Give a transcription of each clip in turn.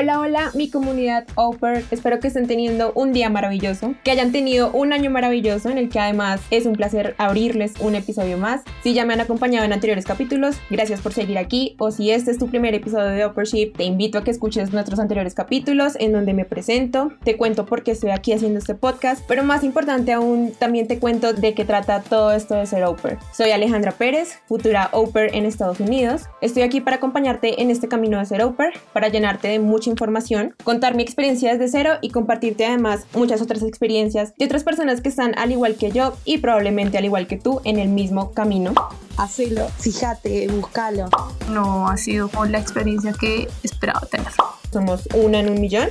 Hola, hola, mi comunidad Oper. Espero que estén teniendo un día maravilloso, que hayan tenido un año maravilloso en el que además es un placer abrirles un episodio más. Si ya me han acompañado en anteriores capítulos, gracias por seguir aquí. O si este es tu primer episodio de Opership, te invito a que escuches nuestros anteriores capítulos en donde me presento, te cuento por qué estoy aquí haciendo este podcast, pero más importante aún, también te cuento de qué trata todo esto de ser Oper. Soy Alejandra Pérez, futura Oper en Estados Unidos. Estoy aquí para acompañarte en este camino de ser Oper, para llenarte de mucha información, contar mi experiencia desde cero y compartirte además muchas otras experiencias de otras personas que están al igual que yo y probablemente al igual que tú en el mismo camino. Hacelo, fíjate, búscalo. No ha sido la experiencia que esperaba tener. Somos una en un millón.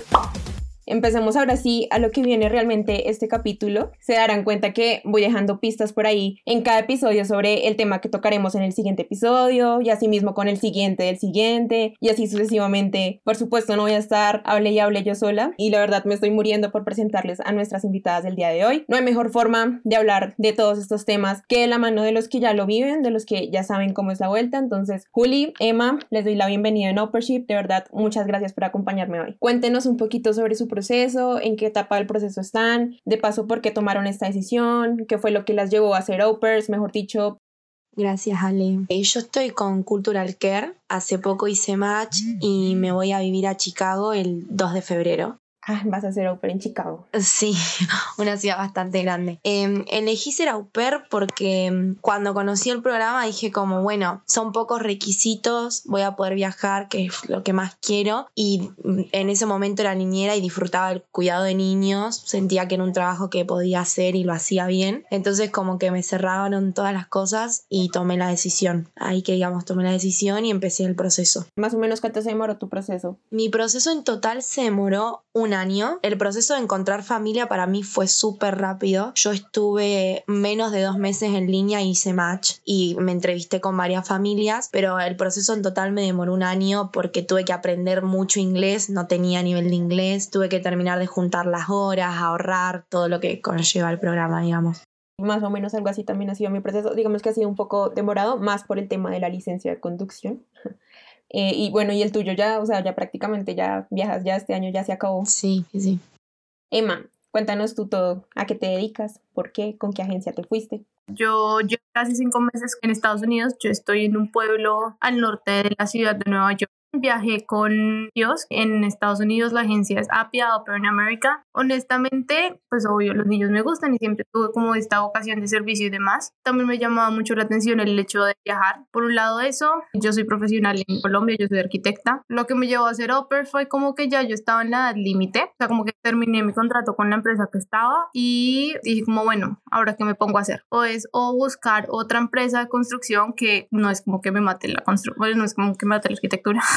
Empecemos ahora sí a lo que viene realmente este capítulo. Se darán cuenta que voy dejando pistas por ahí en cada episodio sobre el tema que tocaremos en el siguiente episodio y así mismo con el siguiente del siguiente y así sucesivamente. Por supuesto no voy a estar hable y hable yo sola y la verdad me estoy muriendo por presentarles a nuestras invitadas del día de hoy. No hay mejor forma de hablar de todos estos temas que de la mano de los que ya lo viven, de los que ya saben cómo es la vuelta. Entonces, Juli, Emma, les doy la bienvenida en Uppership. De verdad, muchas gracias por acompañarme hoy. Cuéntenos un poquito sobre su proceso, en qué etapa del proceso están, de paso por qué tomaron esta decisión, qué fue lo que las llevó a ser opers, mejor dicho. Gracias, Ale. Eh, yo estoy con Cultural Care. Hace poco hice match y me voy a vivir a Chicago el 2 de febrero. Ah, vas a ser au pair en Chicago. Sí, una ciudad bastante grande. Eh, elegí ser au pair porque em, cuando conocí el programa dije como, bueno, son pocos requisitos, voy a poder viajar, que es lo que más quiero. Y mm, en ese momento era niñera y disfrutaba el cuidado de niños. Sentía que era un trabajo que podía hacer y lo hacía bien. Entonces como que me cerraron todas las cosas y tomé la decisión. Ahí que digamos, tomé la decisión y empecé el proceso. Más o menos, ¿cuánto se demoró tu proceso? Mi proceso en total se demoró una El proceso de encontrar familia para mí fue súper rápido. Yo estuve menos de dos meses en línea, hice match y me entrevisté con varias familias, pero el proceso en total me demoró un año porque tuve que aprender mucho inglés, no tenía nivel de inglés, tuve que terminar de juntar las horas, ahorrar, todo lo que conlleva el programa, digamos más o menos algo así también ha sido mi proceso. Digamos que ha sido un poco demorado, más por el tema de la licencia de conducción. Eh, y bueno, y el tuyo ya, o sea, ya prácticamente ya viajas, ya este año ya se acabó. Sí, sí. Emma, cuéntanos tú todo, ¿a qué te dedicas? ¿Por qué? ¿Con qué agencia te fuiste? Yo llevo casi cinco meses en Estados Unidos. Yo estoy en un pueblo al norte de la ciudad de Nueva York Viajé con Dios. En Estados Unidos la agencia es Apia Opera in America. Honestamente, pues obvio, los niños me gustan y siempre tuve como esta vocación de servicio y demás. También me llamaba mucho la atención el hecho de viajar. Por un lado eso, yo soy profesional en Colombia, yo soy arquitecta. Lo que me llevó a hacer Opera fue como que ya yo estaba en la edad límite. O sea, como que terminé mi contrato con la empresa que estaba y dije como, bueno, ahora qué me pongo a hacer. O es o buscar otra empresa de construcción que no es como que me mate la construcción, bueno, no es como que me mate la arquitectura.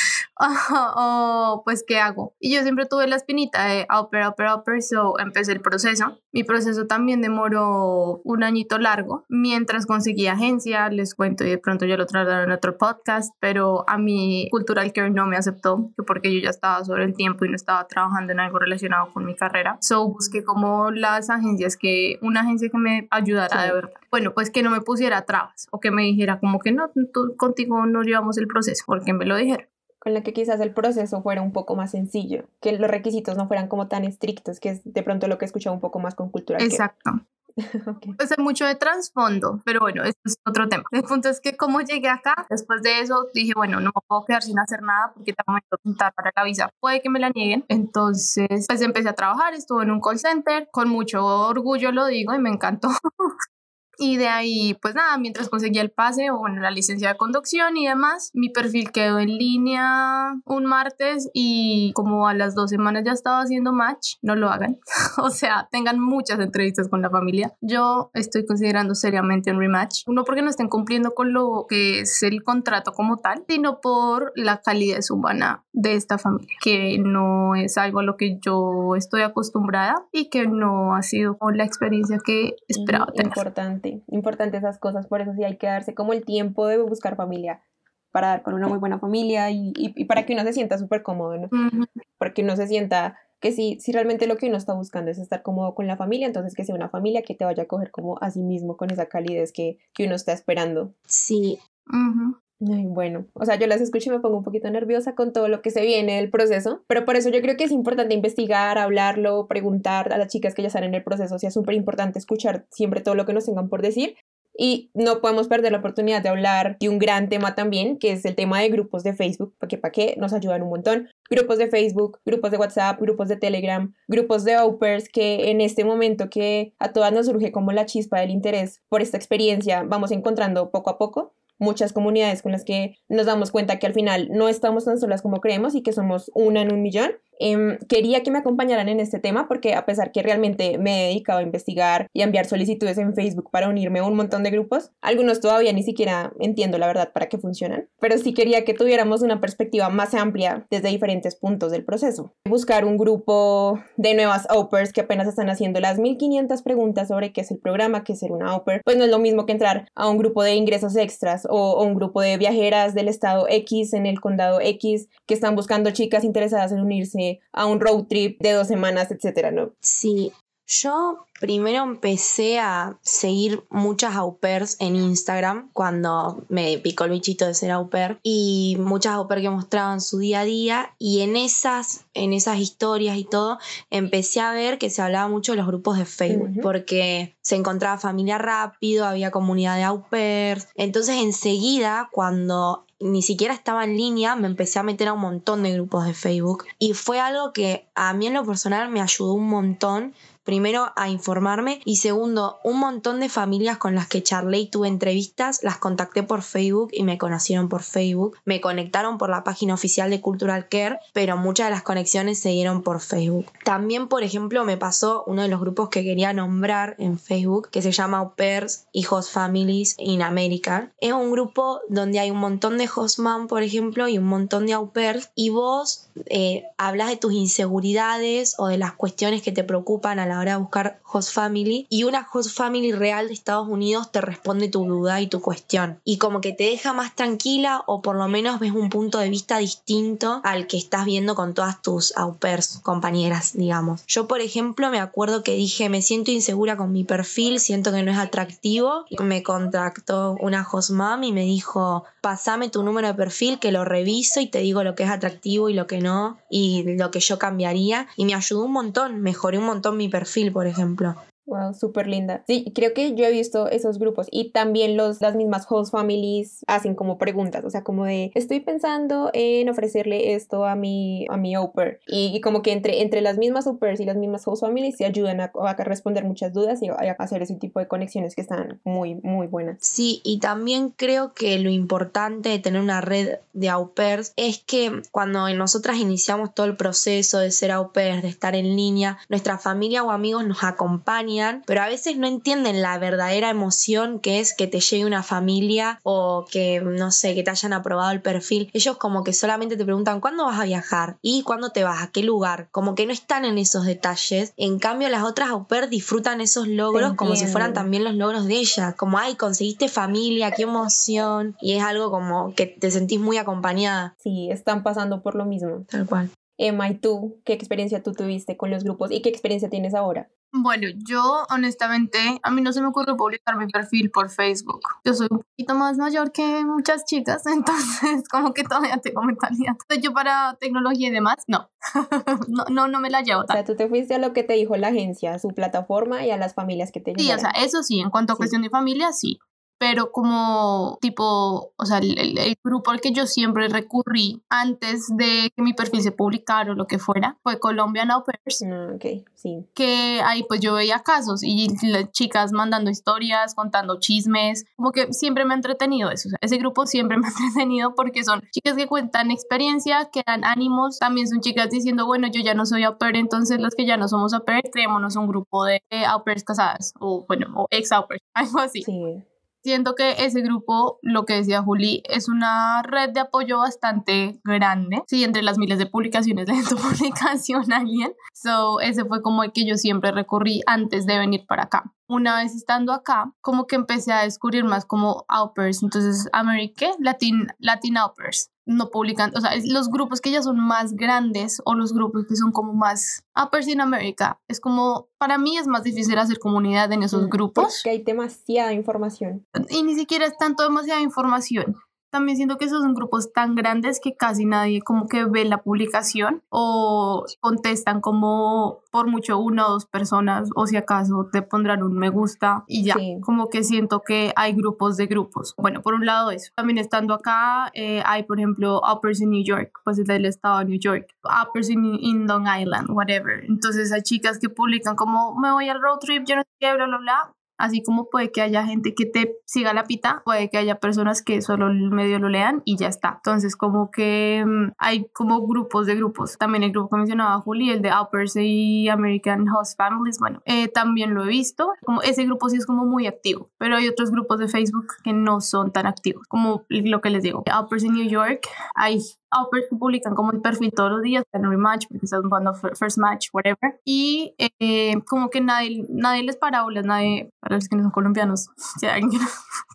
o pues qué hago. Y yo siempre tuve la espinita de opera, opera, opera, so empecé el proceso. Mi proceso también demoró un añito largo mientras conseguí agencia, les cuento y de pronto ya lo trataron en otro podcast, pero a mí Cultural Care no me aceptó porque yo ya estaba sobre el tiempo y no estaba trabajando en algo relacionado con mi carrera. So busqué como las agencias que, una agencia que me ayudara de verdad. Bueno, pues que no me pusiera trabas o que me dijera como que no, tú, contigo no llevamos el proceso porque me lo dijeron con la que quizás el proceso fuera un poco más sencillo, que los requisitos no fueran como tan estrictos, que es de pronto lo que he escuchado un poco más con cultura. Exacto. okay. Mucho de trasfondo, pero bueno, eso es otro tema. El punto es que como llegué acá, después de eso dije, bueno, no me puedo quedar sin hacer nada porque tengo que preguntar para la visa. Puede que me la nieguen. Entonces, pues empecé a trabajar, estuve en un call center, con mucho orgullo lo digo y me encantó. Y de ahí, pues nada, mientras conseguía el pase o bueno, la licencia de conducción y demás, mi perfil quedó en línea un martes y como a las dos semanas ya estaba haciendo match, no lo hagan. o sea, tengan muchas entrevistas con la familia. Yo estoy considerando seriamente un rematch. Uno porque no estén cumpliendo con lo que es el contrato como tal, sino por la calidez humana de esta familia, que no es algo a lo que yo estoy acostumbrada y que no ha sido la experiencia que esperaba tener. Importante importante, esas cosas, por eso sí hay que darse como el tiempo de buscar familia para dar con una muy buena familia y, para que uno se sienta súper cómodo, ¿no? Para que uno se sienta que si, si realmente lo que uno está buscando es estar cómodo con la familia, entonces que sea una familia que te vaya a coger como a sí mismo con esa calidez que, que uno está esperando. Sí. Bueno, o sea, yo las escucho y me pongo un poquito nerviosa con todo lo que se viene del proceso, pero por eso yo creo que es importante investigar, hablarlo, preguntar a las chicas que ya están en el proceso, o sea, es súper importante escuchar siempre todo lo que nos tengan por decir y no podemos perder la oportunidad de hablar de un gran tema también, que es el tema de grupos de Facebook, porque para qué nos ayudan un montón. Grupos de Facebook, grupos de WhatsApp, grupos de Telegram, grupos de Opers, que en este momento que a todas nos surge como la chispa del interés por esta experiencia, vamos encontrando poco a poco muchas comunidades con las que nos damos cuenta que al final no estamos tan solas como creemos y que somos una en un millón Em, quería que me acompañaran en este tema porque a pesar que realmente me he dedicado a investigar y a enviar solicitudes en Facebook para unirme a un montón de grupos, algunos todavía ni siquiera entiendo la verdad para qué funcionan, pero sí quería que tuviéramos una perspectiva más amplia desde diferentes puntos del proceso. Buscar un grupo de nuevas Opers que apenas están haciendo las 1500 preguntas sobre qué es el programa, qué es ser una Oper, pues no es lo mismo que entrar a un grupo de ingresos extras o, o un grupo de viajeras del estado X en el condado X que están buscando chicas interesadas en unirse a un road trip de dos semanas, etcétera, ¿no? Sí, yo primero empecé a seguir muchas au pairs en Instagram cuando me picó el bichito de ser au pair y muchas au pairs que mostraban su día a día y en esas, en esas historias y todo empecé a ver que se hablaba mucho de los grupos de Facebook porque se encontraba familia rápido, había comunidad de au pairs. Entonces enseguida cuando ni siquiera estaba en línea, me empecé a meter a un montón de grupos de Facebook. Y fue algo que a mí en lo personal me ayudó un montón primero a informarme y segundo, un montón de familias con las que charlé y tuve entrevistas, las contacté por Facebook y me conocieron por Facebook, me conectaron por la página oficial de Cultural Care, pero muchas de las conexiones se dieron por Facebook. También, por ejemplo, me pasó uno de los grupos que quería nombrar en Facebook, que se llama Au Pairs Host Families in America. Es un grupo donde hay un montón de host por ejemplo, y un montón de au y vos eh, hablas de tus inseguridades o de las cuestiones que te preocupan a la hora de buscar host family y una host family real de Estados Unidos te responde tu duda y tu cuestión y como que te deja más tranquila o por lo menos ves un punto de vista distinto al que estás viendo con todas tus au pairs, compañeras, digamos. Yo, por ejemplo, me acuerdo que dije, me siento insegura con mi perfil, siento que no es atractivo. Me contactó una host mom y me dijo, pasame tu número de perfil que lo reviso y te digo lo que es atractivo y lo que no y lo que yo cambiaría y me ayudó un montón, mejoré un montón mi perfil, por ejemplo. Wow, súper linda. Sí, creo que yo he visto esos grupos y también los, las mismas host families hacen como preguntas, o sea, como de estoy pensando en ofrecerle esto a mi, a mi Oper y, como que entre, entre las mismas Opers y las mismas host families se ayudan a, responder muchas dudas y a, hacer ese tipo de conexiones que están muy, muy buenas. Sí, y también creo que lo importante de tener una red de au pairs es que cuando nosotras iniciamos todo el proceso de ser au pairs, de estar en línea, nuestra familia o amigos nos acompañan pero a veces no entienden la verdadera emoción que es que te llegue una familia o que, no sé, que te hayan aprobado el perfil. Ellos como que solamente te preguntan cuándo vas a viajar y cuándo te vas, a qué lugar. Como que no están en esos detalles. En cambio, las otras au pair disfrutan esos logros como si fueran también los logros de ella. Como, ay, conseguiste familia, qué emoción. Y es algo como que te sentís muy acompañada. Sí, están pasando por lo mismo. Tal cual. Emma, ¿y tú qué experiencia tú tuviste con los grupos y qué experiencia tienes ahora? Bueno, yo honestamente, a mí no se me ocurre publicar mi perfil por Facebook. Yo soy un poquito más mayor que muchas chicas, entonces como que todavía tengo mentalidad. Yo para tecnología y demás, no, no, no, no me la llevo. Tal. O sea, tú te fuiste a lo que te dijo la agencia, a su plataforma y a las familias que te Sí, o sea, eso sí, en cuanto a cuestión de familia, sí pero como tipo, o sea, el, grupo al que yo siempre recurrí antes de que mi perfil se publicara o lo que fuera fue Colombian Au Pairs. Ah, sí. Que ahí pues yo veía casos y las chicas mandando historias, contando chismes, como que siempre me ha entretenido eso. O sea, ese grupo siempre me ha entretenido porque son chicas que cuentan experiencia, que dan ánimos, también son chicas diciendo, bueno, yo ya no soy au pair, entonces los que ya no somos au pair, creémonos un grupo de au pairs casadas o bueno, o ex au pairs, algo así. Sí siento que ese grupo, lo que decía Juli, es una red de apoyo bastante grande. Sí, entre las miles de publicaciones de tu publicación alguien. So, ese fue como el que yo siempre recorrí antes de venir para acá una vez estando acá, como que empecé a descubrir más como Outpers, entonces American, Latin, Latin Outpers, no publican, o sea, los grupos que ya son más grandes o los grupos que son como más Uppers in America, es como, para mí es más difícil hacer comunidad en esos mm, grupos. Porque hay demasiada información. Y ni siquiera es tanto demasiada información, también siento que esos son grupos tan grandes que casi nadie como que ve la publicación o contestan como por mucho una o dos personas o si acaso te pondrán un me gusta y ya, como que siento que hay grupos de grupos. Bueno, por un lado eso. También estando acá eh, hay por ejemplo Uppers in New York, pues es del estado de New York, Uppers in, in Long Island, whatever. Entonces hay chicas que publican como me voy al road trip, yo no sé qué, bla, bla, bla Así como puede que haya gente que te siga la pita, puede que haya personas que solo medio lo lean y ya está. Entonces, como que mm, hay como grupos de grupos. También el grupo que mencionaba Juli, el de Uppers y American Host Families, bueno, eh, también lo he visto. Como ese grupo sí es como muy activo, pero hay otros grupos de Facebook que no son tan activos, como lo que les digo. Uppers en New York, hay Uppers que publican como el perfil todos los días, en rematch, porque están jugando first match, whatever. Y eh, como que nadie, nadie les para nadie, para los que no son colombianos, si alguien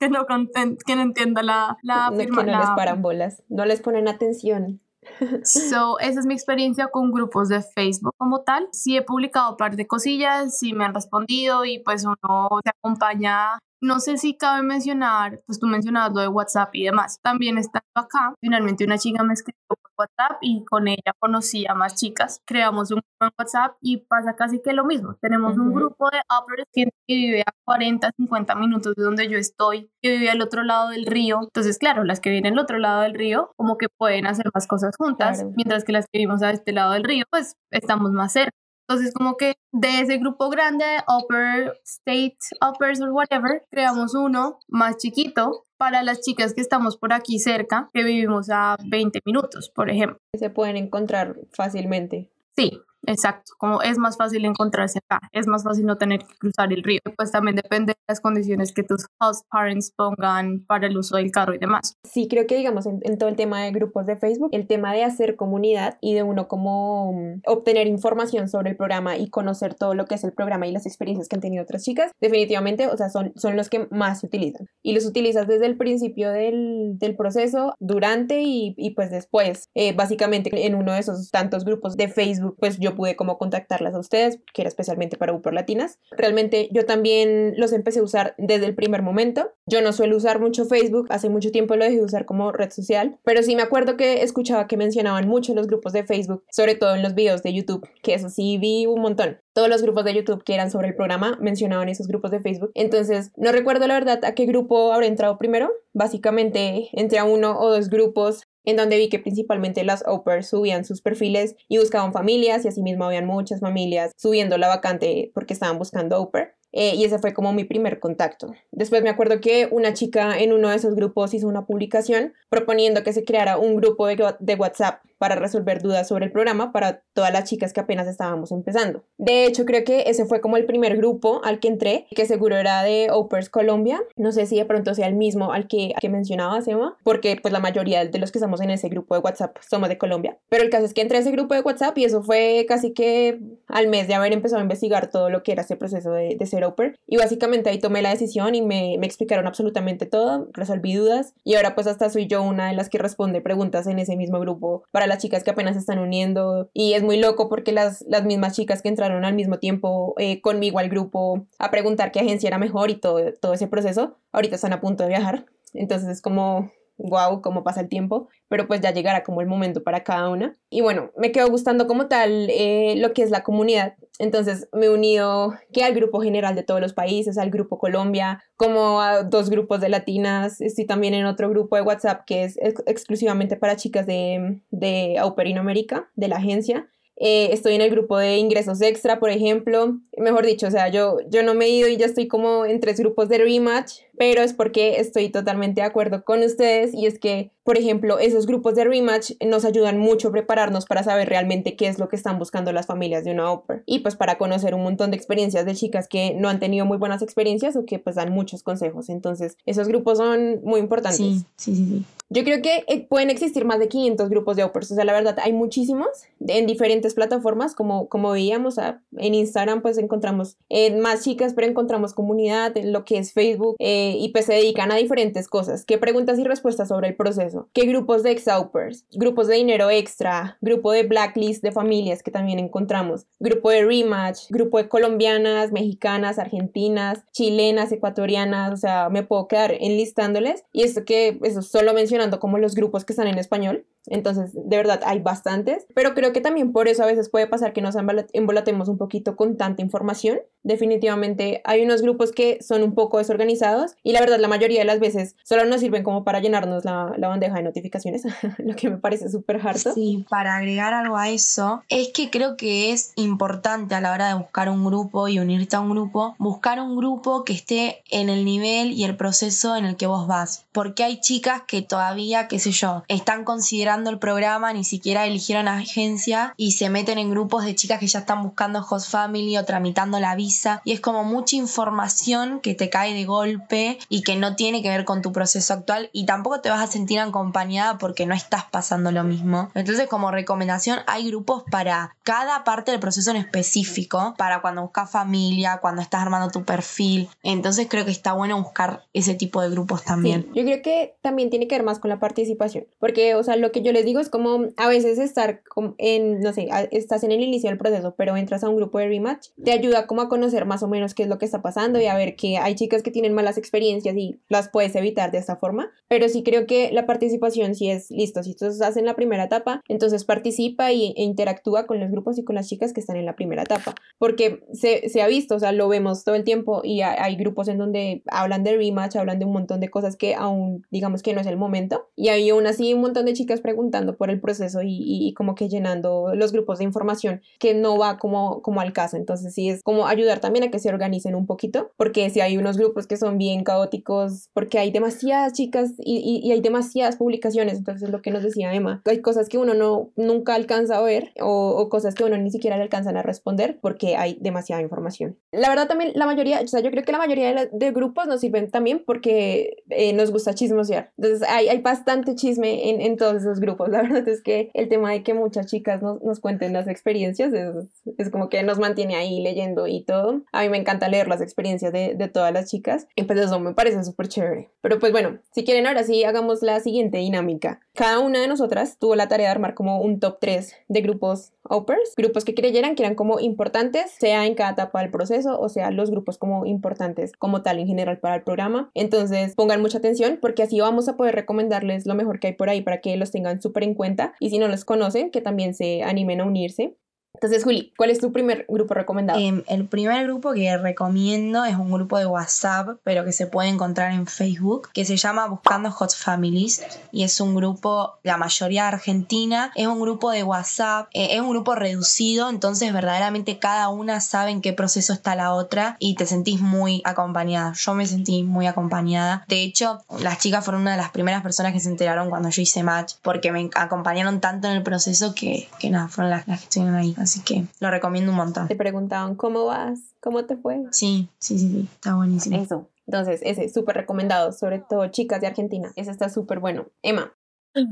que no, que no, entienda la, la no, firma, que no les paran bolas, no les ponen atención. So, esa es mi experiencia con grupos de Facebook como tal. Sí he publicado un par de cosillas, sí me han respondido y pues uno se acompaña no sé si cabe mencionar, pues tú mencionabas lo de WhatsApp y demás. También estando acá, finalmente una chica me escribió por WhatsApp y con ella conocí a más chicas. Creamos un grupo en WhatsApp y pasa casi que lo mismo. Tenemos un grupo de uppers que vive a 40, 50 minutos de donde yo estoy, que vive al otro lado del río. Entonces, claro, las que viven al otro lado del río, como que pueden hacer más cosas juntas, mientras que las que vivimos a este lado del río, pues estamos más cerca. Entonces, como que de ese grupo grande, Upper State, Uppers or whatever, creamos uno más chiquito para las chicas que estamos por aquí cerca, que vivimos a 20 minutos, por ejemplo. Se pueden encontrar fácilmente. Sí, Exacto, como es más fácil encontrarse acá, es más fácil no tener que cruzar el río. Pues también depende de las condiciones que tus house parents pongan para el uso del carro y demás. Sí, creo que digamos en, todo el tema de grupos de Facebook, el tema de hacer comunidad y de uno como mm, obtener información sobre el programa y conocer todo lo que es el programa y las experiencias que han tenido otras chicas, definitivamente, o sea, son, son los que más se utilizan. Y los utilizas desde el principio del, del proceso, durante y, y pues después. Eh, básicamente en uno de esos tantos grupos de Facebook, pues yo pude como contactarlas a ustedes, que era especialmente para UPOR Latinas. Realmente yo también los empecé a usar desde el primer momento. Yo no suelo usar mucho Facebook, hace mucho tiempo lo dejé de usar como red social, pero sí me acuerdo que escuchaba que mencionaban mucho los grupos de Facebook, sobre todo en los videos de YouTube, que eso sí vi un montón todos los grupos de YouTube que eran sobre el programa mencionaban esos grupos de Facebook. Entonces, no recuerdo la verdad a qué grupo habré entrado primero. Básicamente, entré a uno o dos grupos en donde vi que principalmente las Opers subían sus perfiles y buscaban familias y asimismo habían muchas familias subiendo la vacante porque estaban buscando Oper. Eh, y ese fue como mi primer contacto. Después me acuerdo que una chica en uno de esos grupos hizo una publicación proponiendo que se creara un grupo de, WhatsApp para resolver dudas sobre el programa para todas las chicas que apenas estábamos empezando. De hecho, creo que ese fue como el primer grupo al que entré, que seguro era de Opers Colombia. No sé si de pronto sea el mismo al que, que mencionaba Sema, porque pues la mayoría de los que estamos en ese grupo de WhatsApp somos de Colombia. Pero el caso es que entré a ese grupo de WhatsApp y eso fue casi que al mes de haber empezado a investigar todo lo que era ese proceso de, de ser Oper. Y básicamente ahí tomé la decisión y me, me explicaron absolutamente todo, resolví dudas y ahora pues hasta soy yo una de las que responde preguntas en ese mismo grupo para las chicas que apenas se están uniendo. Y es muy loco porque las, las mismas chicas que entraron al mismo tiempo eh, conmigo al grupo a preguntar qué agencia era mejor y todo, todo ese proceso, ahorita están a punto de viajar. Entonces es como wow, cómo pasa el tiempo, pero pues ya llegará como el momento para cada una. Y bueno, me quedó gustando como tal eh, lo que es la comunidad, entonces me he unido que al grupo general de todos los países, al grupo Colombia, como a dos grupos de latinas, estoy también en otro grupo de WhatsApp que es exclusivamente para chicas de, de América, de la agencia. Eh, estoy en el grupo de ingresos extra, por ejemplo. Mejor dicho, o sea, yo, yo no me he ido y ya estoy como en tres grupos de rematch pero es porque estoy totalmente de acuerdo con ustedes y es que, por ejemplo, esos grupos de rematch nos ayudan mucho a prepararnos para saber realmente qué es lo que están buscando las familias de una opera y pues para conocer un montón de experiencias de chicas que no han tenido muy buenas experiencias o que pues dan muchos consejos. Entonces, esos grupos son muy importantes. Sí, sí, sí. Yo creo que eh, pueden existir más de 500 grupos de operas, o sea, la verdad hay muchísimos en diferentes plataformas, como, como veíamos en Instagram, pues encontramos eh, más chicas, pero encontramos comunidad, en lo que es Facebook, eh, y pues se dedican a diferentes cosas. ¿Qué preguntas y respuestas sobre el proceso? ¿Qué grupos de exaupers? Grupos de dinero extra, grupo de blacklist de familias que también encontramos, grupo de rematch, grupo de colombianas, mexicanas, argentinas, chilenas, ecuatorianas, o sea, me puedo quedar enlistándoles. Y esto que, eso solo como los grupos que están en español, entonces, de verdad, hay bastantes, pero creo que también por eso a veces puede pasar que nos embolatemos un poquito con tanta información. Definitivamente hay unos grupos que son un poco desorganizados y la verdad la mayoría de las veces solo nos sirven como para llenarnos la, bandeja de notificaciones, lo que me parece súper harto. Sí, para agregar algo a eso, es que creo que es importante a la hora de buscar un grupo y unirte a un grupo, buscar un grupo que esté en el nivel y el proceso en el que vos vas. Porque hay chicas que todavía, qué sé yo, están considerando el programa, ni siquiera eligieron agencia y se meten en grupos de chicas que ya están buscando host family o tramitando la visa y es como mucha información que te cae de golpe y que no tiene que ver con tu proceso actual y tampoco te vas a sentir acompañada porque no estás pasando lo mismo. Entonces como recomendación hay grupos para cada parte del proceso en específico, para cuando buscas familia, cuando estás armando tu perfil. Entonces creo que está bueno buscar ese tipo de grupos también. yo creo que también tiene que ver más con la participación, porque o sea, lo que yo les digo es como a veces estar en, no sé, estás en el inicio del proceso, pero entras a un grupo de rematch, te ayuda como a conocer más o menos qué es lo que está pasando y a ver que hay chicas que tienen malas experiencias y las puedes evitar de esta forma, pero sí creo que la participación sí es listo, si tú estás en la primera etapa, entonces participa y, e interactúa con los grupos y con las chicas que están en la primera etapa, porque se, se ha visto, o sea, lo vemos todo el tiempo y hay, grupos en donde hablan de rematch, hablan de un montón de cosas que aún digamos que no es el momento y hay aún así un montón de chicas preguntando preguntando por el proceso y, como que llenando los grupos de información que no va como, como al caso. Entonces sí es como ayudar también a que se organicen un poquito, porque si hay unos grupos que son bien caóticos, porque hay demasiadas chicas y, y hay demasiadas publicaciones, entonces es lo que nos decía Emma, hay cosas que uno no nunca alcanza a ver o, cosas que uno ni siquiera le alcanzan a responder porque hay demasiada información. La verdad también la mayoría, o sea, yo creo que la mayoría de, grupos nos sirven también porque eh, nos gusta chismosear. Entonces hay, hay bastante chisme en, en todos esos grupos. La verdad es que el tema de que muchas chicas nos, nos cuenten las experiencias es, es, como que nos mantiene ahí leyendo y todo. A mí me encanta leer las experiencias de, de todas las chicas y pues eso me parece súper chévere. Pero pues bueno, si quieren ahora sí hagamos la siguiente dinámica. Cada una de nosotras tuvo la tarea de armar como un top 3 de grupos Opers, grupos que creyeran que eran como importantes, sea en cada etapa del proceso o sea los grupos como importantes como tal en general para el programa. Entonces pongan mucha atención porque así vamos a poder recomendarles lo mejor que hay por ahí para que los tengan súper en cuenta y si no los conocen, que también se animen a unirse. Entonces, Juli, ¿cuál es tu primer grupo recomendado? Em, el primer grupo que recomiendo es un grupo de WhatsApp, pero que se puede encontrar en Facebook, que se llama Buscando Hot Families y es un grupo, la mayoría argentina, es un grupo de WhatsApp, eh, es un grupo reducido, entonces verdaderamente cada una sabe en qué proceso está la otra y te sentís muy acompañada. Yo me sentí muy acompañada. De hecho, las chicas fueron una de las primeras personas que se enteraron cuando yo hice match, porque me acompañaron tanto en el proceso que, que nada, fueron las, las que estuvieron ahí. Así que lo recomiendo un montón. Te preguntaban, ¿cómo vas? ¿Cómo te fue? Sí, sí, sí, sí. está buenísimo. Eso. Entonces, ese súper recomendado, sobre todo chicas de Argentina. Ese está súper bueno. Emma,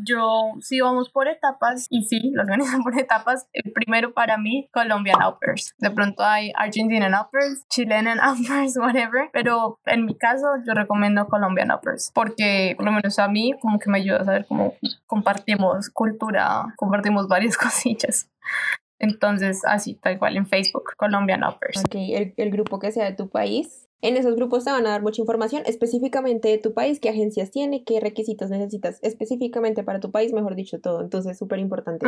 yo, sí vamos por etapas, y sí, los organizan por etapas, el primero para mí, Colombian Uppers. De pronto hay Argentinian Uppers, Chilean Uppers, whatever, pero en mi caso yo recomiendo Colombian Uppers, porque por lo menos a mí como que me ayuda a saber cómo compartimos cultura, compartimos varias cosillas. Entonces, así, tal cual en Facebook, Colombian Uppers. Ok, el, el grupo que sea de tu país en esos grupos te van a dar mucha información específicamente de tu país, qué agencias tiene, qué requisitos necesitas específicamente para tu país, mejor dicho, todo. Entonces, súper importante.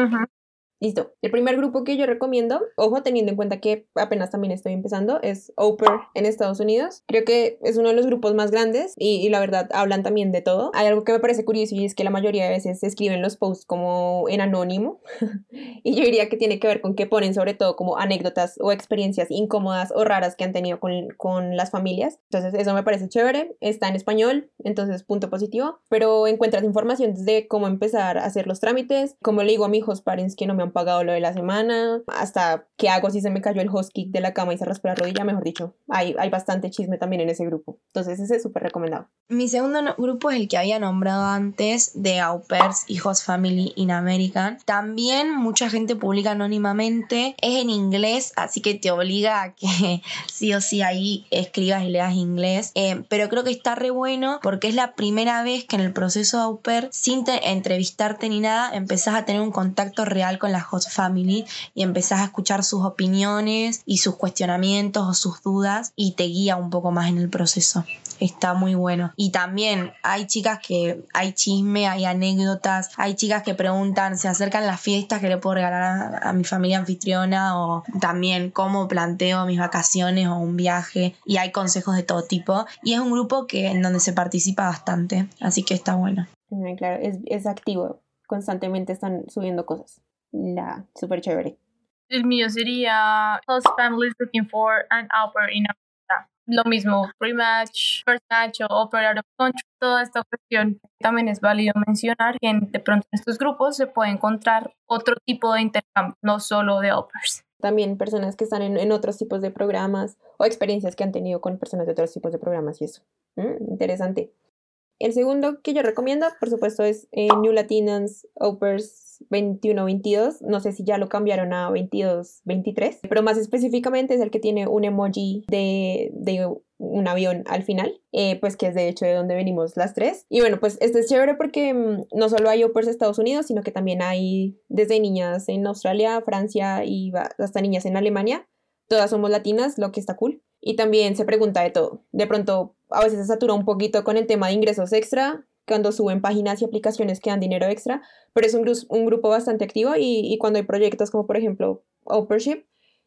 Listo. El primer grupo que yo recomiendo, ojo, teniendo en cuenta que apenas también estoy empezando, es Oper en Estados Unidos. Creo que es uno de los grupos más grandes y, la verdad hablan también de todo. Hay algo que me parece curioso y es que la mayoría de veces escriben los posts como en anónimo y yo diría que tiene que ver con que ponen sobre todo como anécdotas o experiencias incómodas o raras que han tenido con, con las familias. Entonces eso me parece chévere. Está en español, entonces punto positivo, pero encuentras información desde cómo empezar a hacer los trámites, como le digo a mis hijos parents que no me pagado lo de la semana, hasta qué hago si se me cayó el host kick de la cama y se raspó la rodilla, mejor dicho. Hay, hay bastante chisme también en ese grupo. Entonces ese es súper recomendado. Mi segundo grupo es el que había nombrado antes de Au Pairs y Host Family in American. También mucha gente publica anónimamente. Es en inglés, así que te obliga a que sí o sí ahí escribas y leas inglés. Eh, pero creo que está re bueno porque es la primera vez que en el proceso de Au Pair, sin entrevistarte ni nada, empezás a tener un contacto real con la Host Family y empezás a escuchar sus opiniones y sus cuestionamientos o sus dudas y te guía un poco más en el proceso. Está muy bueno. Y también hay chicas que hay chisme, hay anécdotas, hay chicas que preguntan, se acercan las fiestas que le puedo regalar a, mi familia anfitriona o también cómo planteo mis vacaciones o un viaje y hay consejos de todo tipo. Y es un grupo que en donde se participa bastante, así que está bueno. Claro, es, es activo, constantemente están subiendo cosas. La súper chévere. El mío sería Host Families Looking for an Upper in lo mismo, rematch, first match o operar of country, toda esta cuestión. También es válido mencionar que de pronto en estos grupos se puede encontrar otro tipo de intercambio, no solo de offers. También personas que están en, otros tipos de programas o experiencias que han tenido con personas de otros tipos de programas y eso. Mm, interesante. El segundo que yo recomiendo, por supuesto, es eh, New Latinans Opers 21-22, no sé si ya lo cambiaron a 22-23, pero más específicamente es el que tiene un emoji de, de un avión al final, eh, pues que es de hecho de donde venimos las tres. Y bueno, pues este es chévere porque mm, no solo hay Opers Estados Unidos, sino que también hay desde niñas en Australia, Francia y hasta niñas en Alemania. Todas somos latinas, lo que está cool. Y también se pregunta de todo. De pronto a veces se satura un poquito con el tema de ingresos extra, cuando suben páginas y aplicaciones que dan dinero extra, pero es un, grupo bastante activo y, cuando hay proyectos como por ejemplo Opership,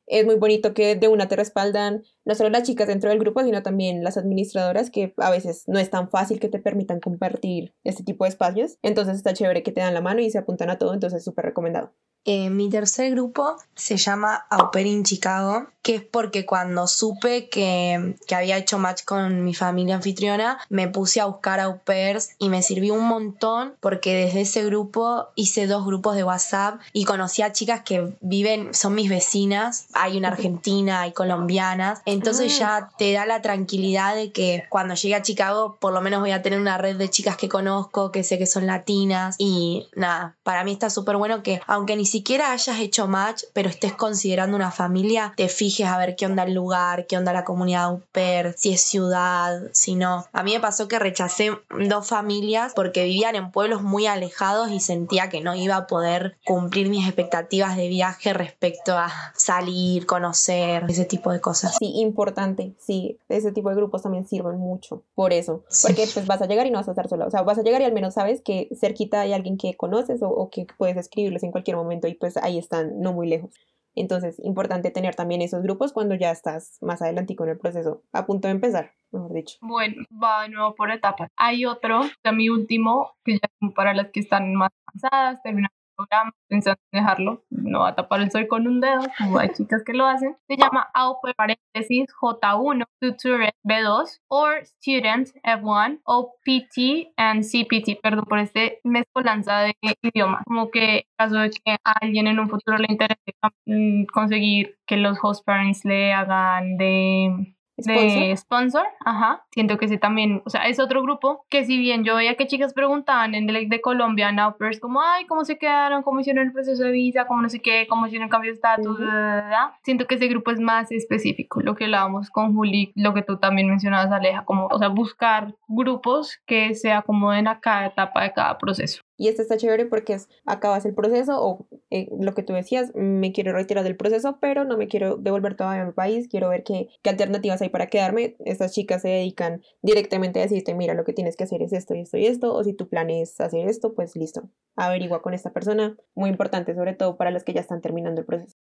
es muy bonito que de una te respaldan no solo las chicas dentro del grupo, sino también las administradoras, que a veces no es tan fácil que te permitan compartir este tipo de espacios. Entonces está chévere que te dan la mano y se apuntan a todo, entonces es súper recomendado. Eh, mi tercer grupo se llama Au Pair in Chicago, que es porque cuando supe que, que, había hecho match con mi familia anfitriona, me puse a buscar au pairs y me sirvió un montón porque desde ese grupo hice dos grupos de WhatsApp y conocí a chicas que viven, son mis vecinas, hay una argentina, hay colombianas, entonces ah. ya te da la tranquilidad de que cuando llegue a Chicago por lo menos voy a tener una red de chicas que conozco, que sé que son latinas y nada, para mí está súper bueno que aunque ni siquiera hayas hecho match, pero estés considerando una familia, te fijes a ver qué onda el lugar, qué onda la comunidad UPER, si es ciudad, si no. A mí me pasó que rechacé dos familias porque vivían en pueblos muy alejados y sentía que no iba a poder cumplir mis expectativas de viaje respecto a salir, conocer, ese tipo de cosas. Sí, importante, sí, ese tipo de grupos también sirven mucho por eso, porque pues vas a llegar y no vas a estar sola, o sea, vas a llegar y al menos sabes que cerquita hay alguien que conoces o, o que puedes escribirles en cualquier momento y pues ahí están, no muy lejos. Entonces, importante tener también esos grupos cuando ya estás más adelante con el proceso, a punto de empezar, mejor dicho. Bueno, va de nuevo por etapas. Hay otro, que mi último, que ya para las que están más avanzadas, terminando programa pensando en dejarlo, no va a tapar el sol con un dedo, como hay chicas que lo hacen, se llama AUP paréntesis J1 Tutor B2 or Student F1 o PT and CPT, perdón por este mezcolanza de idioma, como que en caso de que a alguien en un futuro le interese mm, conseguir que los host parents le hagan de de sponsor, ajá. Siento que sí también, o sea, es otro grupo que si bien yo veía que chicas preguntaban en el de Colombia, Naupers, como, ay, ¿cómo se quedaron? ¿Cómo hicieron el proceso de visa? ¿Cómo no sé qué? ¿Cómo hicieron el cambio de estatus? Siento que ese grupo es más específico, lo que hablábamos con Juli, lo que tú también mencionabas, Aleja, como, o sea, buscar grupos que se acomoden a cada etapa de cada proceso. Y este está chévere porque es, acabas el proceso o eh, lo que tú decías, me quiero retirar del proceso, pero no me quiero devolver todavía a mi país, quiero ver qué, qué alternativas hay para quedarme. Estas chicas se dedican directamente a decirte, mira, lo que tienes que hacer es esto y esto y esto, o si tu plan es hacer esto, pues listo, averigua con esta persona. Muy importante, sobre todo para las que ya están terminando el proceso.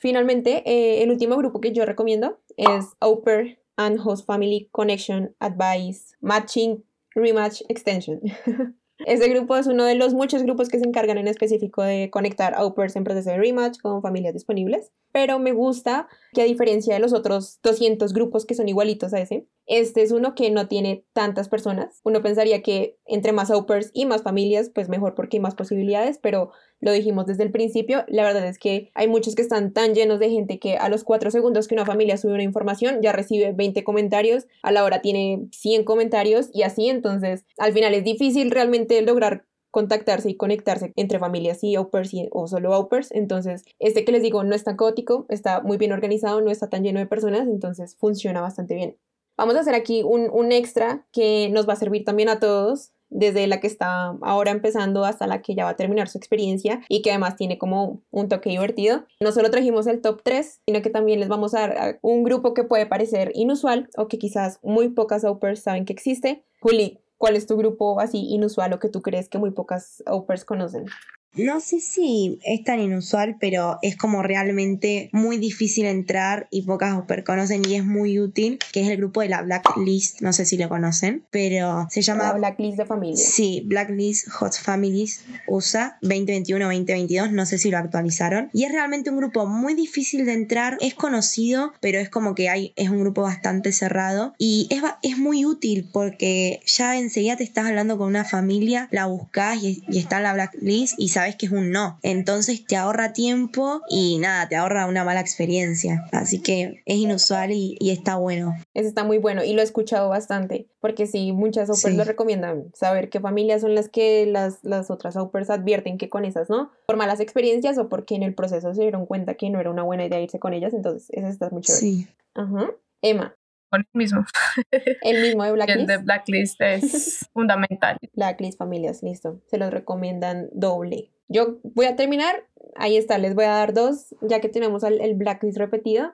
Finalmente, eh, el último grupo que yo recomiendo es Oper and Host Family Connection Advice Matching Rematch Extension. Ese grupo es uno de los muchos grupos que se encargan en específico de conectar a UPERS en proceso de rematch con familias disponibles, pero me gusta que a diferencia de los otros 200 grupos que son igualitos a ese, Este es uno que no tiene tantas personas. Uno pensaría que entre más au y más familias, pues mejor porque hay más posibilidades, pero lo dijimos desde el principio, la verdad es que hay muchos que están tan llenos de gente que a los cuatro segundos que una familia sube una información ya recibe 20 comentarios, a la hora tiene 100 comentarios y así, entonces al final es difícil realmente lograr contactarse y conectarse entre familias y au o solo au Entonces, este que les digo no es tan caótico, está muy bien organizado, no está tan lleno de personas, entonces funciona bastante bien. Vamos a hacer aquí un, un extra que nos va a servir también a todos desde la que está ahora empezando hasta la que ya va a terminar su experiencia y que además tiene como un toque divertido. No solo trajimos el top 3, sino que también les vamos a dar un grupo que puede parecer inusual o que quizás muy pocas Opers saben que existe. Juli, ¿cuál es tu grupo así inusual o que tú crees que muy pocas Opers conocen? No sé si es tan inusual, pero es como realmente muy difícil entrar y pocas super conocen y es muy útil, que es el grupo de la Blacklist, no sé si lo conocen, pero se llama... La Blacklist de familias. Sí, Blacklist Hot Families USA 2021-2022, no sé si lo actualizaron. Y es realmente un grupo muy difícil de entrar, es conocido, pero es como que hay, es un grupo bastante cerrado y es, es muy útil porque ya enseguida te estás hablando con una familia, la buscas y, y está en la Blacklist y sabes sabes que es un no. Entonces te ahorra tiempo y nada, te ahorra una mala experiencia. Así que es inusual y, está bueno. Eso está muy bueno y lo he escuchado bastante, porque sí, muchas OPERS lo recomiendan, saber qué familias son las que las, las otras OPERS advierten que con esas, ¿no? Por malas experiencias o porque en el proceso se dieron cuenta que no era una buena idea irse con ellas, entonces eso está muy chévere. Sí. Ajá. Emma, el mismo. El mismo de Blacklist. El de Blacklist es fundamental. Blacklist familias, listo. Se los recomiendan doble. Yo voy a terminar, ahí está, les voy a dar dos, ya que tenemos el, Blacklist repetido.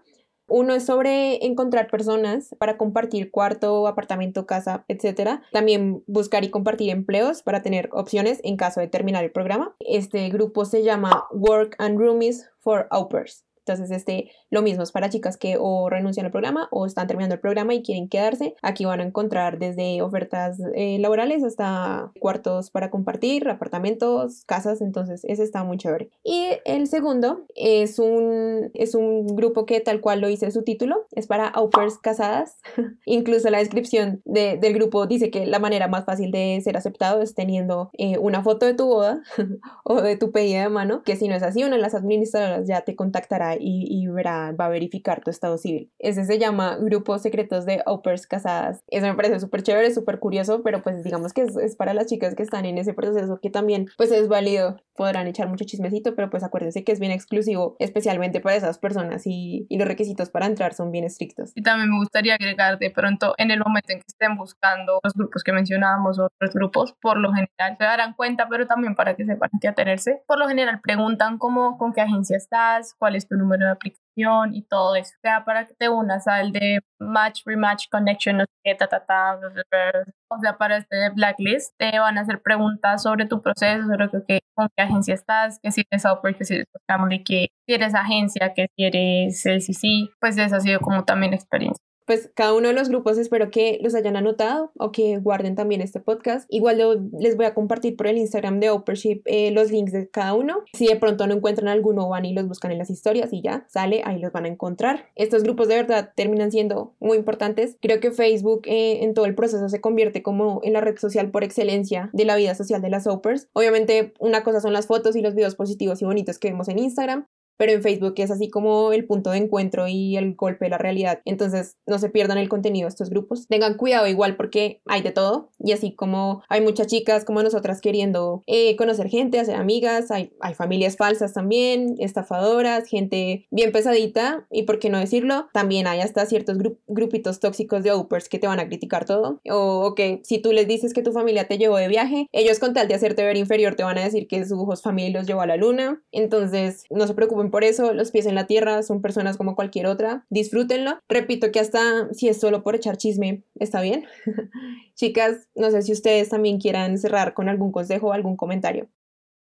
Uno es sobre encontrar personas para compartir cuarto, apartamento, casa, etc. También buscar y compartir empleos para tener opciones en caso de terminar el programa. Este grupo se llama Work and Roomies for Aupers. Entonces, este, lo mismo es para chicas que o renuncian al programa o están terminando el programa y quieren quedarse. Aquí van a encontrar desde ofertas eh, laborales hasta cuartos para compartir, apartamentos, casas. Entonces, ese está muy chévere. Y el segundo es un, es un grupo que tal cual lo hice su título, es para aupers casadas. Incluso la descripción del grupo dice que la manera más fácil de ser aceptado es teniendo eh, una foto de tu boda o de tu pedida de mano, que si no es así, una de las administradoras ya te contactará y, verá, va a verificar tu estado civil. Ese se llama Grupos Secretos de Opers Casadas. Eso me parece súper chévere, súper curioso, pero pues digamos que es, para las chicas que están en ese proceso que también pues es válido. Podrán echar mucho chismecito, pero pues acuérdense que es bien exclusivo, especialmente para esas personas y, y los requisitos para entrar son bien estrictos. Y también me gustaría agregar de pronto en el momento en que estén buscando los grupos que mencionábamos, otros grupos, por lo general se darán cuenta, pero también para que sepan que atenerse. Por lo general preguntan cómo, con qué agencia estás, cuál es tu número número de aplicación y todo eso. O sea, para que te unas al de Match, Rematch, Connection, no sé qué, ta, ta, ta, o sea, para este blacklist te van a hacer preguntas sobre tu proceso, sobre qué, con qué agencia estás, que si eres software, que si eres family, que si eres agencia, que si eres LCC, pues esa ha sido como también experiencia pues cada uno de los grupos espero que los hayan anotado o que guarden también este podcast. Igual les voy a compartir por el Instagram de Opership eh, los links de cada uno. Si de pronto no encuentran alguno, van y los buscan en las historias y ya sale, ahí los van a encontrar. Estos grupos de verdad terminan siendo muy importantes. Creo que Facebook eh, en todo el proceso se convierte como en la red social por excelencia de la vida social de las Opers. Obviamente una cosa son las fotos y los videos positivos y bonitos que vemos en Instagram, pero en Facebook es así como el punto de encuentro y el golpe de la realidad. Entonces, no se pierdan el contenido de estos grupos. Tengan cuidado igual porque hay de todo y así como hay muchas chicas como nosotras queriendo eh, conocer gente, hacer amigas, hay, hay familias falsas también, estafadoras, gente bien pesadita y por qué no decirlo, también hay hasta ciertos grupitos tóxicos de opers que te van a criticar todo o, que si tú les dices que tu familia te llevó de viaje, ellos con tal de hacerte ver inferior te van a decir que su familia los llevó a la luna. Entonces, no se preocupen por eso, los pies en la tierra, son personas como cualquier otra, disfrútenlo. Repito que hasta si es solo por echar chisme, está bien. Chicas, no sé si ustedes también quieran cerrar con algún consejo o algún comentario.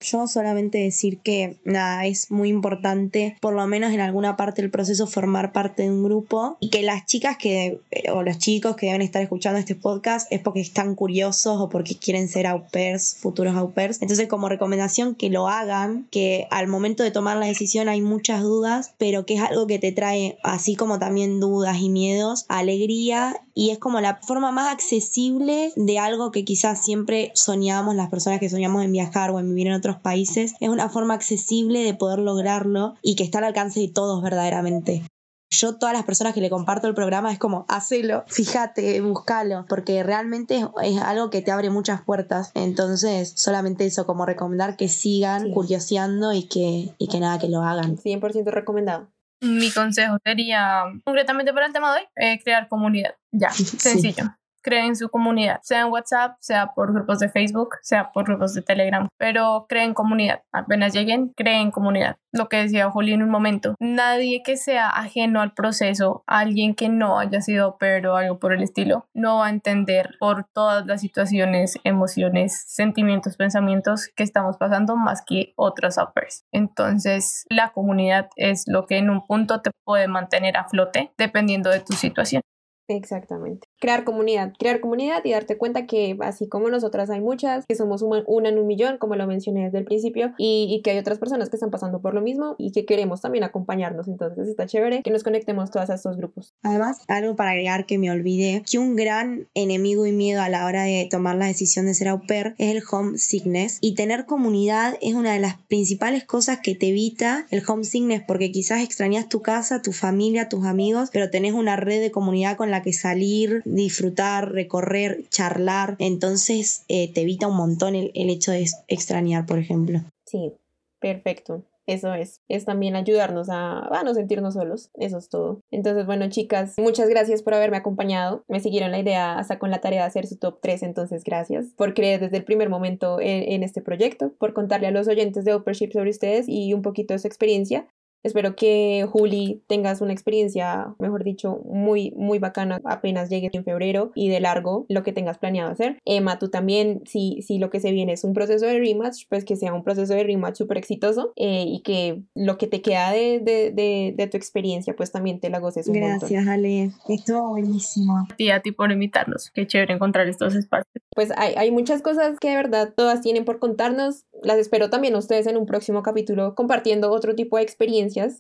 Yo solamente decir que nada, es muy importante, por lo menos en alguna parte del proceso, formar parte de un grupo y que las chicas que, eh, o los chicos que deben estar escuchando este podcast es porque están curiosos o porque quieren ser au pairs, futuros au pairs. Entonces, como recomendación, que lo hagan, que al momento de tomar la decisión hay muchas dudas, pero que es algo que te trae, así como también dudas y miedos, alegría y es como la forma más accesible de algo que quizás siempre soñábamos las personas que soñamos en viajar o en vivir en otros países. Es una forma accesible de poder lograrlo y que está al alcance de todos verdaderamente. Yo, todas las personas que le comparto el programa, es como, hacelo, fíjate, búscalo, porque realmente es, algo que te abre muchas puertas. Entonces, solamente eso, como recomendar que sigan curioseando y que, y que nada, que lo hagan. 100% recomendado. Mi consejo sería, concretamente para el tema de hoy, eh, crear comunidad. Ya, sencillo creen su comunidad, sea en WhatsApp, sea por grupos de Facebook, sea por grupos de Telegram, pero creen comunidad. Apenas lleguen, creen comunidad. Lo que decía Juli en un momento, nadie que sea ajeno al proceso, alguien que no haya sido pero algo por el estilo, no va a entender por todas las situaciones, emociones, sentimientos, pensamientos que estamos pasando más que otros uppers. Entonces, la comunidad es lo que en un punto te puede mantener a flote dependiendo de tu situación. Exactamente. Crear comunidad, crear comunidad y darte cuenta que así como nosotras hay muchas, que somos una, en un millón, como lo mencioné desde el principio, y, que hay otras personas que están pasando por lo mismo y que queremos también acompañarnos. Entonces está chévere que nos conectemos todas a estos grupos. Además, algo para agregar que me olvidé, que un gran enemigo y miedo a la hora de tomar la decisión de ser au pair es el homesickness y tener comunidad es una de las principales cosas que te evita el homesickness porque quizás extrañas tu casa, tu familia, tus amigos, pero tenés una red de comunidad con la que salir, disfrutar, recorrer, charlar. Entonces eh, te evita un montón el, el hecho de extrañar, por ejemplo. Sí, perfecto. Eso es, es también ayudarnos a, a, no sentirnos solos, eso es todo. Entonces, bueno, chicas, muchas gracias por haberme acompañado. Me siguieron la idea hasta con la tarea de hacer su top 3, entonces gracias por creer desde el primer momento en, en este proyecto, por contarle a los oyentes de Uppership sobre ustedes y un poquito de su experiencia. Espero que Juli tengas una experiencia, mejor dicho, muy, muy bacana apenas llegues en febrero y de largo lo que tengas planeado hacer. Emma, tú también, si, si lo que se viene es un proceso de rematch, pues que sea un proceso de rematch súper exitoso eh, y que lo que te queda de, de, de, tu experiencia, pues también te la goces un Gracias, Ale. Estuvo buenísimo. Y a ti por invitarnos. Qué chévere encontrar estos espacios. Pues hay, hay muchas cosas que de verdad todas tienen por contarnos. Las espero también a ustedes en un próximo capítulo compartiendo otro tipo de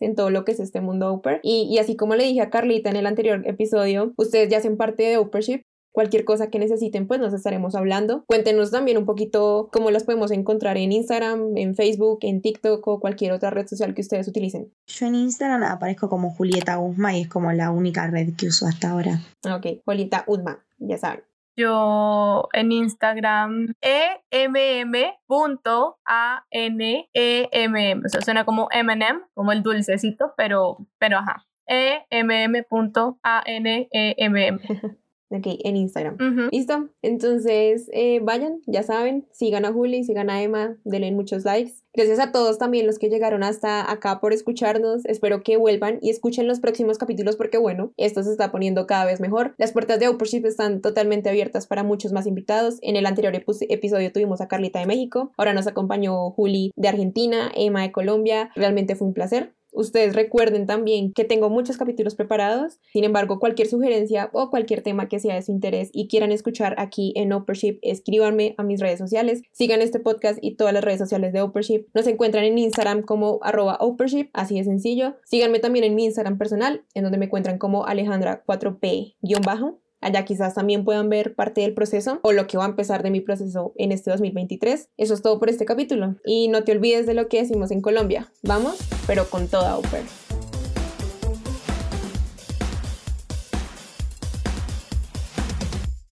en todo lo que es este mundo Upper. Y, y así como le dije a Carlita en el anterior episodio, ustedes ya hacen parte de Uppership, cualquier cosa que necesiten, pues nos estaremos hablando. Cuéntenos también un poquito cómo las podemos encontrar en Instagram, en Facebook, en TikTok o cualquier otra red social que ustedes utilicen. Yo en Instagram aparezco como Julieta Uzma y es como la única red que uso hasta ahora. Ok, Julieta Uzma, ya saben. Yo en Instagram emm.anemm, o sea, suena como M&M, como el dulcecito, pero, pero ajá, emm.anemm. Ok, en Instagram. ¿Listo? Entonces, eh, vayan, ya saben, sigan a Juli, sigan a Emma, denle muchos likes. Gracias a todos también los que llegaron hasta acá por escucharnos. Espero que vuelvan y escuchen los próximos capítulos porque, bueno, esto se está poniendo cada vez mejor. Las puertas de Uppership están totalmente abiertas para muchos más invitados. En el anterior episodio tuvimos a Carlita de México, ahora nos acompañó Juli de Argentina, Emma de Colombia. Realmente fue un placer. Ustedes recuerden también que tengo muchos capítulos preparados. Sin embargo, cualquier sugerencia o cualquier tema que sea de su interés y quieran escuchar aquí en Uppership, escríbanme a mis redes sociales. Sigan este podcast y todas las redes sociales de Uppership. Nos encuentran en Instagram como arroba así de sencillo. Síganme también en mi Instagram personal, en donde me encuentran como Alejandra4P-bajo. Allá quizás también puedan ver parte del proceso o lo que va a empezar de mi proceso en este 2023. Eso es todo por este capítulo. Y no te olvides de lo que decimos en Colombia. Vamos, pero con toda Upper.